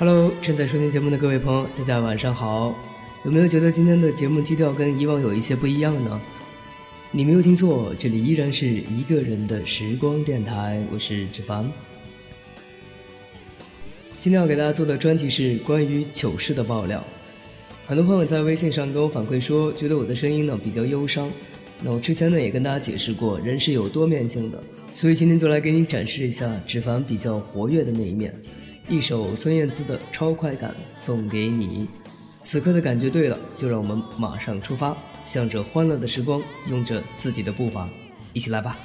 Hello，正在收听节目的各位朋友，大家晚上好。有没有觉得今天的节目基调跟以往有一些不一样呢？你没有听错，这里依然是一个人的时光电台，我是志凡。今天要给大家做的专题是关于糗事的爆料。很多朋友在微信上跟我反馈说，觉得我的声音呢比较忧伤。那我之前呢也跟大家解释过，人是有多面性的，所以今天就来给你展示一下志凡比较活跃的那一面。一首孙燕姿的《超快感》送给你，此刻的感觉对了，就让我们马上出发，向着欢乐的时光，用着自己的步伐，一起来吧。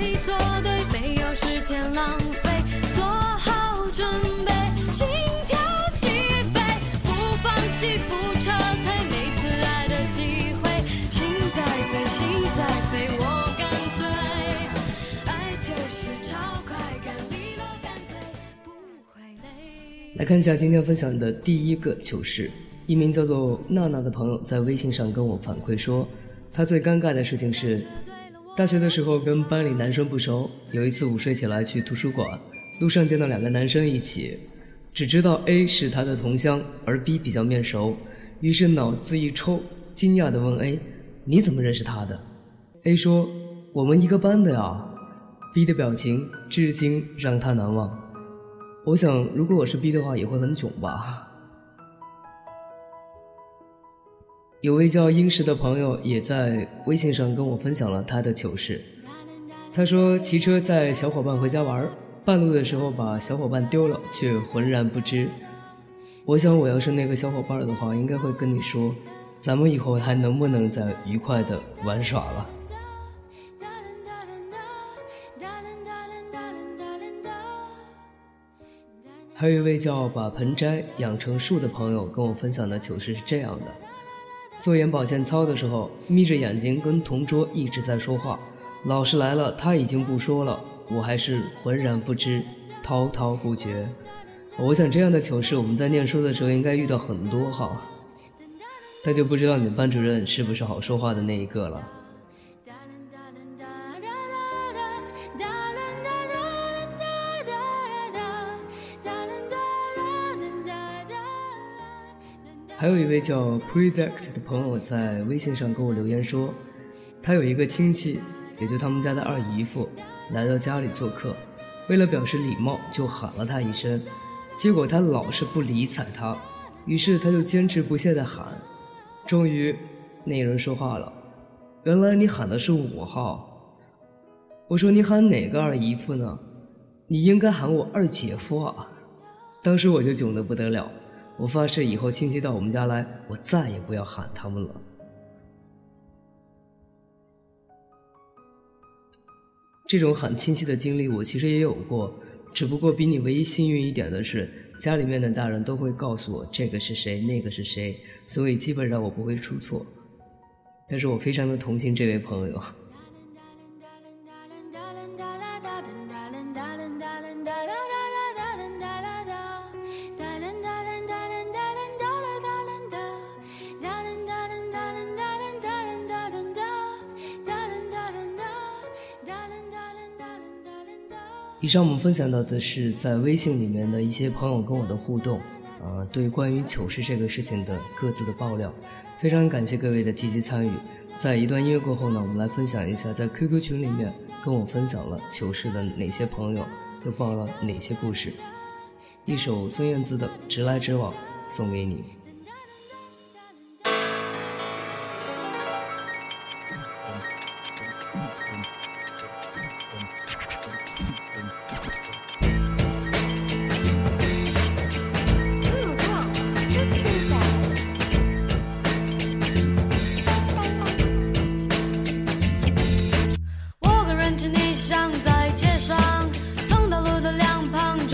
没错对没有时间浪费做好准备心跳起飞不放弃不撤退每次爱的机会心在醉心在飞我敢追爱就是超快感利落干脆不会累来看一下今天分享的第一个糗事。一名叫做娜娜的朋友在微信上跟我反馈说她最尴尬的事情是大学的时候跟班里男生不熟，有一次午睡起来去图书馆，路上见到两个男生一起，只知道 A 是他的同乡，而 B 比较面熟，于是脑子一抽，惊讶地问 A：“ 你怎么认识他的？”A 说：“我们一个班的呀。”B 的表情至今让他难忘。我想，如果我是 B 的话，也会很囧吧。有位叫英石的朋友也在微信上跟我分享了他的糗事。他说，骑车载小伙伴回家玩，半路的时候把小伙伴丢了，却浑然不知。我想，我要是那个小伙伴的话，应该会跟你说，咱们以后还能不能再愉快的玩耍了。还有一位叫把盆栽养成树的朋友跟我分享的糗事是这样的：做眼保健操的时候，眯着眼睛跟同桌一直在说话，老师来了，他已经不说了，我还是浑然不知，滔滔不绝。我想这样的糗事我们在念书的时候应该遇到很多哈，但就不知道你们班主任是不是好说话的那一个了。还有一位叫 Predict 的朋友在微信上给我留言说，他有一个亲戚，也就他们家的二姨夫，来到家里做客，为了表示礼貌，就喊了他一声，结果他老是不理睬他，于是他就坚持不懈地喊，终于，那人说话了，原来你喊的是我号，我说你喊哪个二姨夫呢？你应该喊我二姐夫啊，当时我就囧得不得了。我发誓，以后亲戚到我们家来，我再也不要喊他们了。这种喊亲戚的经历，我其实也有过，只不过比你唯一幸运一点的是，家里面的大人都会告诉我这个是谁，那个是谁，所以基本上我不会出错。但是我非常的同情这位朋友。以上我们分享到的是在微信里面的一些朋友跟我的互动，呃，对关于糗事这个事情的各自的爆料，非常感谢各位的积极参与。在一段音乐过后呢，我们来分享一下在 QQ 群里面跟我分享了糗事的哪些朋友，又爆了哪些故事。一首孙燕姿的《直来直往》送给你。身旁。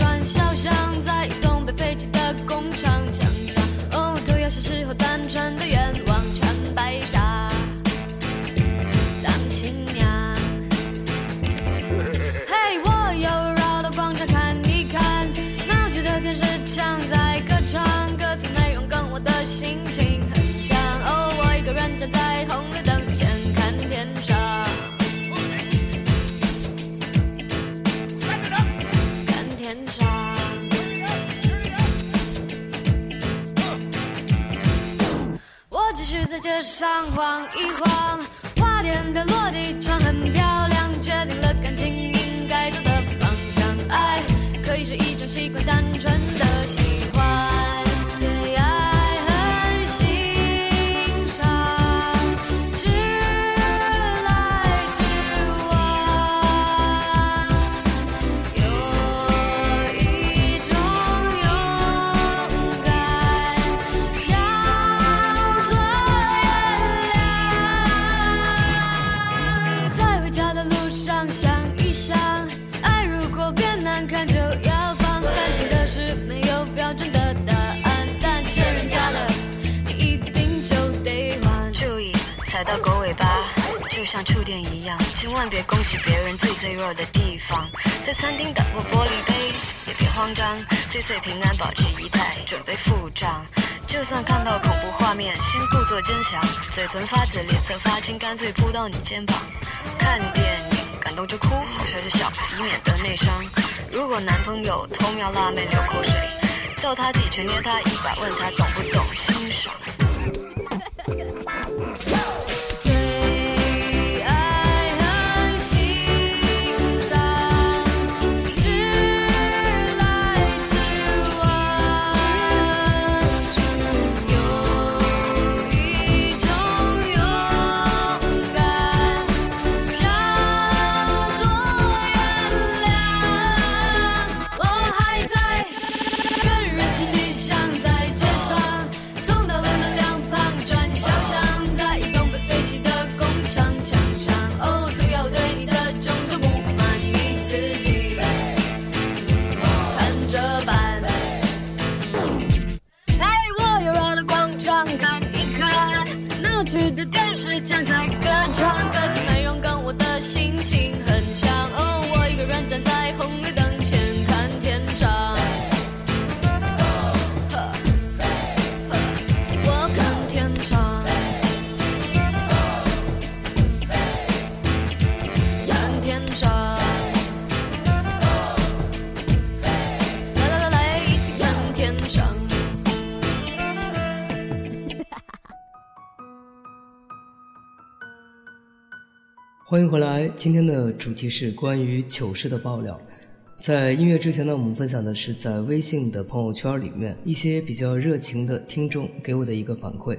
上晃一晃，花店的落地窗很漂亮，决定了感情应该走的方向。爱可以是一种习惯，单纯的喜欢。像触电一样，千万别攻击别人最脆弱的地方。在餐厅打破玻璃杯，也别慌张，岁岁平安，保持仪态，准备付账。就算看到恐怖画面，先故作坚强，嘴唇发紫，脸色发青，干脆扑到你肩膀。看电影感动就哭，好笑就笑，以免得内伤。如果男朋友偷瞄辣妹流口水，叫他几拳捏他一把，问他懂不懂去的电视站在歌唱，歌词内容跟我的心情很像。哦，我一个人站在红绿灯。欢迎回来，今天的主题是关于糗事的爆料。在音乐之前呢，我们分享的是在微信的朋友圈里面一些比较热情的听众给我的一个反馈。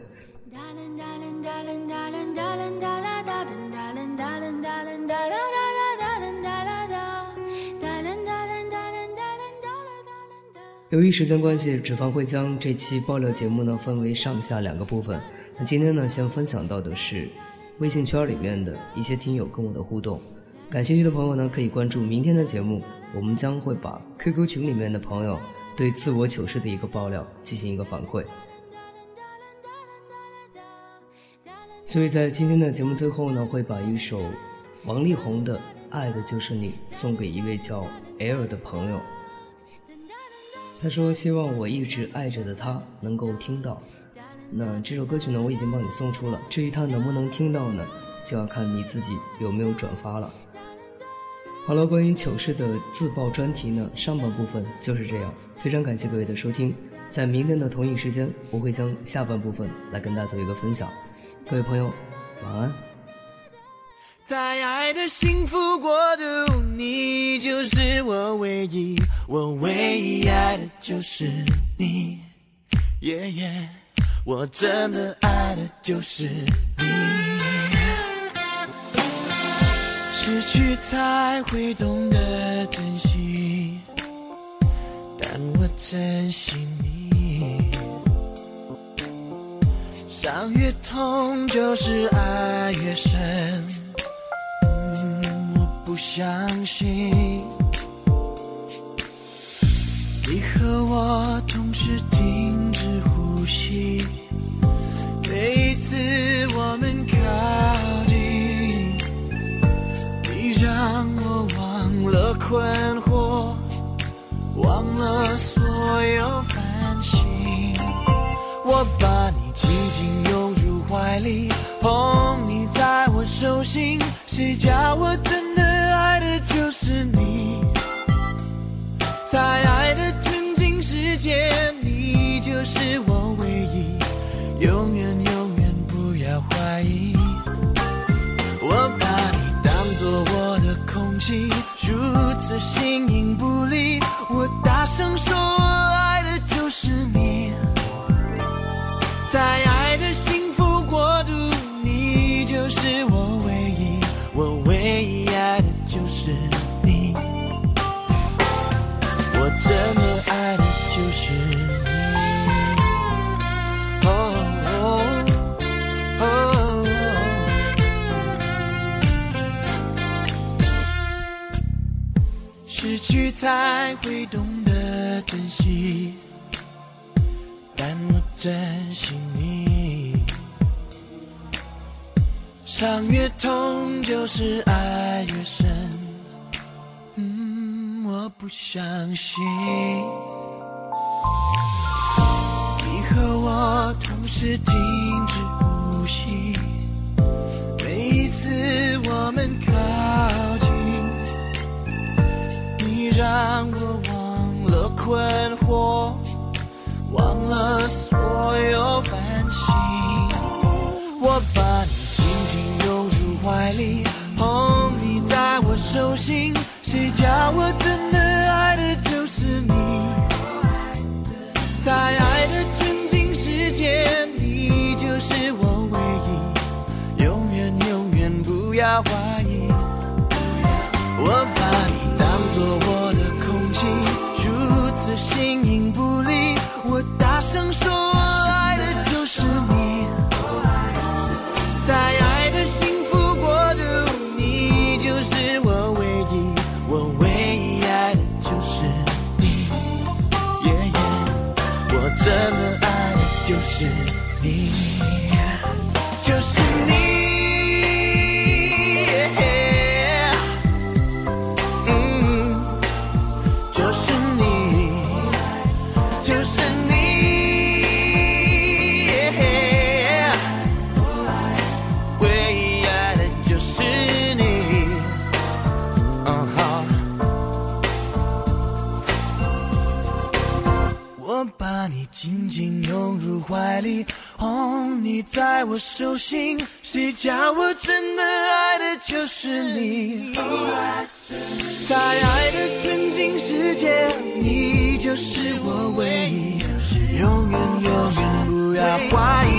由于时间关系，纸凡会将这期爆料节目呢分为上下两个部分。那今天呢，先分享到的是微信圈里面的一些听友跟我的互动。感兴趣的朋友呢，可以关注明天的节目，我们将会把 QQ 群里面的朋友对自我糗事的一个爆料进行一个反馈。所以在今天的节目最后呢，会把一首王力宏的《爱的就是你》送给一位叫 L 的朋友。他说：“希望我一直爱着的他能够听到。那这首歌曲呢，我已经帮你送出了。至于他能不能听到呢，就要看你自己有没有转发了。”好了，关于糗事的自爆专题呢，上半部分就是这样。非常感谢各位的收听，在明天的同一时间，我会将下半部分来跟大家做一个分享。各位朋友，晚安。在爱的幸福国度，你就是我唯一，我唯一爱的就是你，耶耶，我真的爱的就是你。失去才会懂得珍惜，但我珍惜你。伤越痛，就是爱越深。我不相信你和我同时停止呼吸，每一次我们靠近，你让我忘了困惑，忘了所有烦心，我把你紧紧拥入怀里，捧你在我手心，谁叫我真的。爱的就是你，在爱的纯净世界，就是我唯一，永远永远不要怀疑。失去才会懂得珍惜，但我珍惜你。伤越痛，就是爱越深。嗯，我不相信你和我同时停止呼吸，每一次我们不手心谁叫我真的爱的就是你。在爱的纯净世界你就是我唯一。永远永远不要怀疑。